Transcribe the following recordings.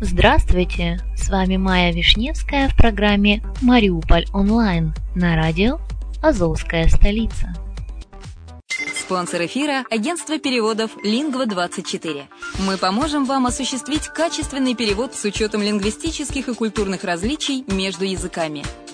Здравствуйте! С вами Майя Вишневская в программе «Мариуполь онлайн» на радио «Азовская столица». Спонсор эфира – агентство переводов «Лингва24». Мы поможем вам осуществить качественный перевод с учетом лингвистических и культурных различий между языками.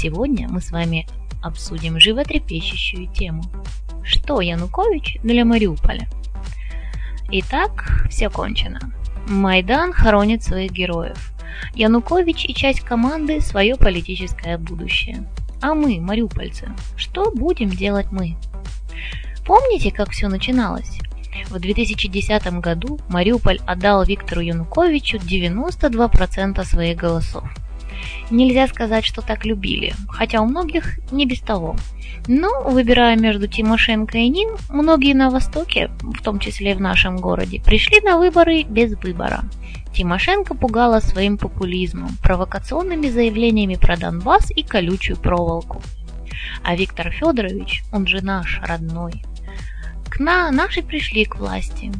Сегодня мы с вами обсудим животрепещущую тему. Что Янукович для Мариуполя? Итак, все кончено. Майдан хоронит своих героев. Янукович и часть команды свое политическое будущее. А мы, мариупольцы, что будем делать мы? Помните, как все начиналось? В 2010 году Мариуполь отдал Виктору Януковичу 92% своих голосов. Нельзя сказать, что так любили, хотя у многих не без того. Но, выбирая между Тимошенко и ним, многие на Востоке, в том числе и в нашем городе, пришли на выборы без выбора. Тимошенко пугала своим популизмом, провокационными заявлениями про Донбасс и колючую проволоку. А Виктор Федорович, он же наш, родной. К на, наши пришли к власти.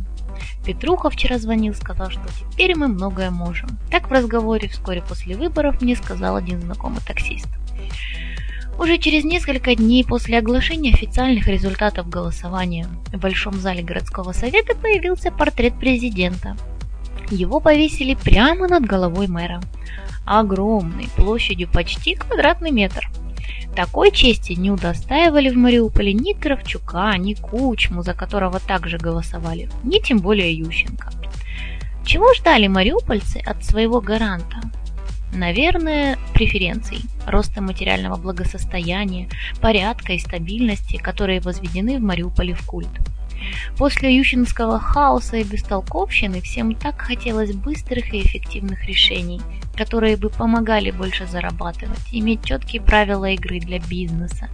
Петруха вчера звонил, сказал, что теперь мы многое можем. Так в разговоре вскоре после выборов мне сказал один знакомый таксист. Уже через несколько дней после оглашения официальных результатов голосования в Большом зале городского совета появился портрет президента – его повесили прямо над головой мэра. Огромный, площадью почти квадратный метр. Такой чести не удостаивали в Мариуполе ни Кравчука, ни Кучму, за которого также голосовали, ни тем более Ющенко. Чего ждали мариупольцы от своего гаранта? Наверное, преференций, роста материального благосостояния, порядка и стабильности, которые возведены в Мариуполе в культ – После ющинского хаоса и бестолковщины всем так хотелось быстрых и эффективных решений, которые бы помогали больше зарабатывать, иметь четкие правила игры для бизнеса,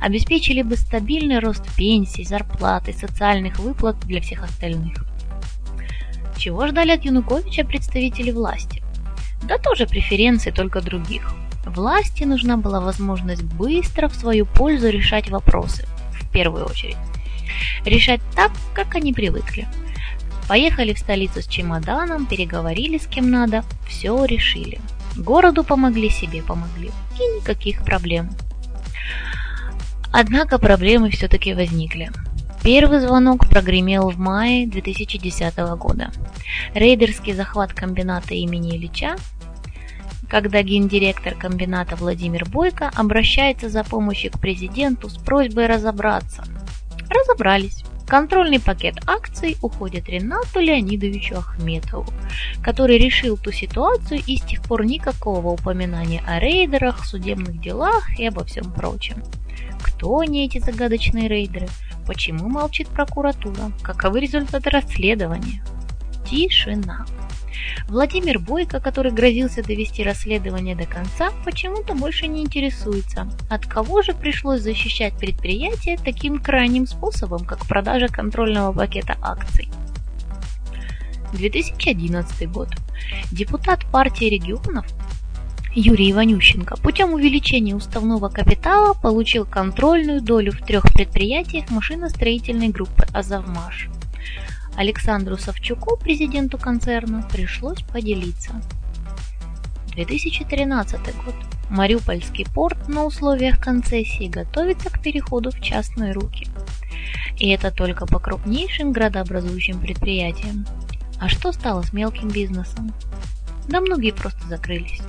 обеспечили бы стабильный рост пенсий, зарплат и социальных выплат для всех остальных. Чего ждали от Януковича представители власти? Да тоже преференции, только других. Власти нужна была возможность быстро в свою пользу решать вопросы, в первую очередь решать так, как они привыкли. Поехали в столицу с чемоданом, переговорили с кем надо, все решили. Городу помогли, себе помогли. И никаких проблем. Однако проблемы все-таки возникли. Первый звонок прогремел в мае 2010 года. Рейдерский захват комбината имени Ильича, когда гендиректор комбината Владимир Бойко обращается за помощью к президенту с просьбой разобраться – Разобрались. Контрольный пакет акций уходит Ренату Леонидовичу Ахметову, который решил ту ситуацию и с тех пор никакого упоминания о рейдерах, судебных делах и обо всем прочем. Кто они эти загадочные рейдеры? Почему молчит прокуратура? Каковы результаты расследования? Тишина. Владимир Бойко, который грозился довести расследование до конца, почему-то больше не интересуется, от кого же пришлось защищать предприятие таким крайним способом, как продажа контрольного пакета акций. 2011 год. Депутат партии регионов Юрий Иванющенко путем увеличения уставного капитала получил контрольную долю в трех предприятиях машиностроительной группы «Азовмаш». Александру Савчуку, президенту концерна, пришлось поделиться. 2013 год. Мариупольский порт на условиях концессии готовится к переходу в частные руки. И это только по крупнейшим градообразующим предприятиям. А что стало с мелким бизнесом? Да многие просто закрылись.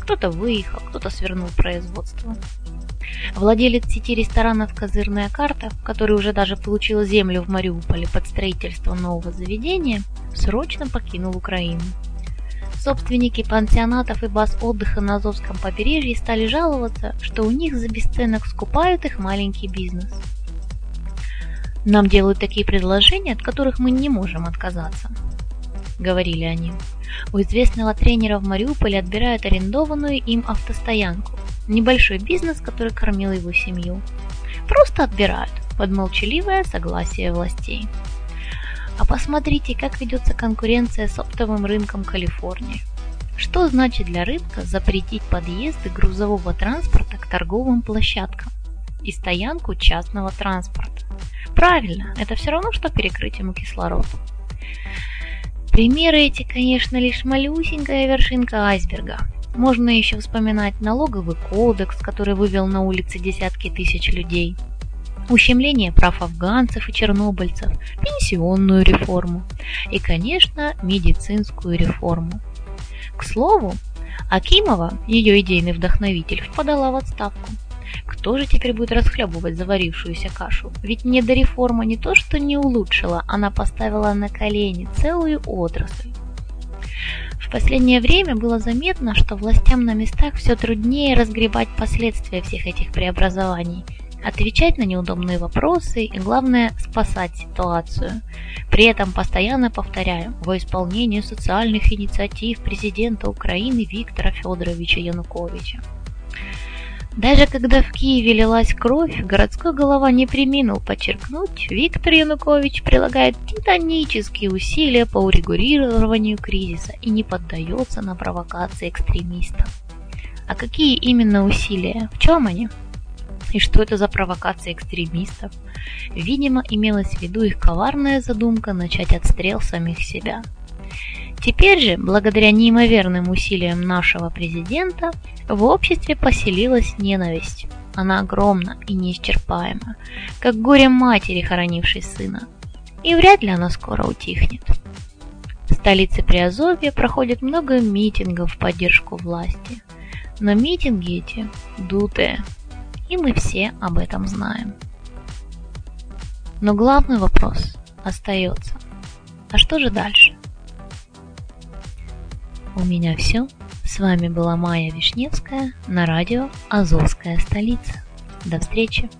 Кто-то выехал, кто-то свернул производство. Владелец сети ресторанов «Козырная карта», который уже даже получил землю в Мариуполе под строительство нового заведения, срочно покинул Украину. Собственники пансионатов и баз отдыха на Азовском побережье стали жаловаться, что у них за бесценок скупают их маленький бизнес. Нам делают такие предложения, от которых мы не можем отказаться, говорили они. У известного тренера в Мариуполе отбирают арендованную им автостоянку, небольшой бизнес, который кормил его семью. Просто отбирают под молчаливое согласие властей. А посмотрите, как ведется конкуренция с оптовым рынком Калифорнии. Что значит для рынка запретить подъезды грузового транспорта к торговым площадкам и стоянку частного транспорта? Правильно, это все равно, что перекрыть ему кислород. Примеры эти, конечно, лишь малюсенькая вершинка айсберга. Можно еще вспоминать налоговый кодекс, который вывел на улицы десятки тысяч людей, ущемление прав афганцев и чернобыльцев, пенсионную реформу и, конечно, медицинскую реформу. К слову, Акимова, ее идейный вдохновитель, подала в отставку. Кто же теперь будет расхлебывать заварившуюся кашу? Ведь недореформа не то что не улучшила, она поставила на колени целую отрасль. В последнее время было заметно, что властям на местах все труднее разгребать последствия всех этих преобразований, отвечать на неудобные вопросы и, главное, спасать ситуацию. При этом постоянно повторяю, во исполнение социальных инициатив президента Украины Виктора Федоровича Януковича. Даже когда в Киеве лилась кровь, городской голова не приминул подчеркнуть, Виктор Янукович прилагает титанические усилия по урегулированию кризиса и не поддается на провокации экстремистов. А какие именно усилия? В чем они? И что это за провокация экстремистов? Видимо, имелась в виду их коварная задумка начать отстрел самих себя. Теперь же, благодаря неимоверным усилиям нашего президента, в обществе поселилась ненависть. Она огромна и неисчерпаема, как горе матери, хоронившей сына. И вряд ли она скоро утихнет. В столице Приазовья проходит много митингов в поддержку власти. Но митинги эти дутые, и мы все об этом знаем. Но главный вопрос остается. А что же дальше? У меня все. С вами была Майя Вишневская на радио «Азовская столица». До встречи!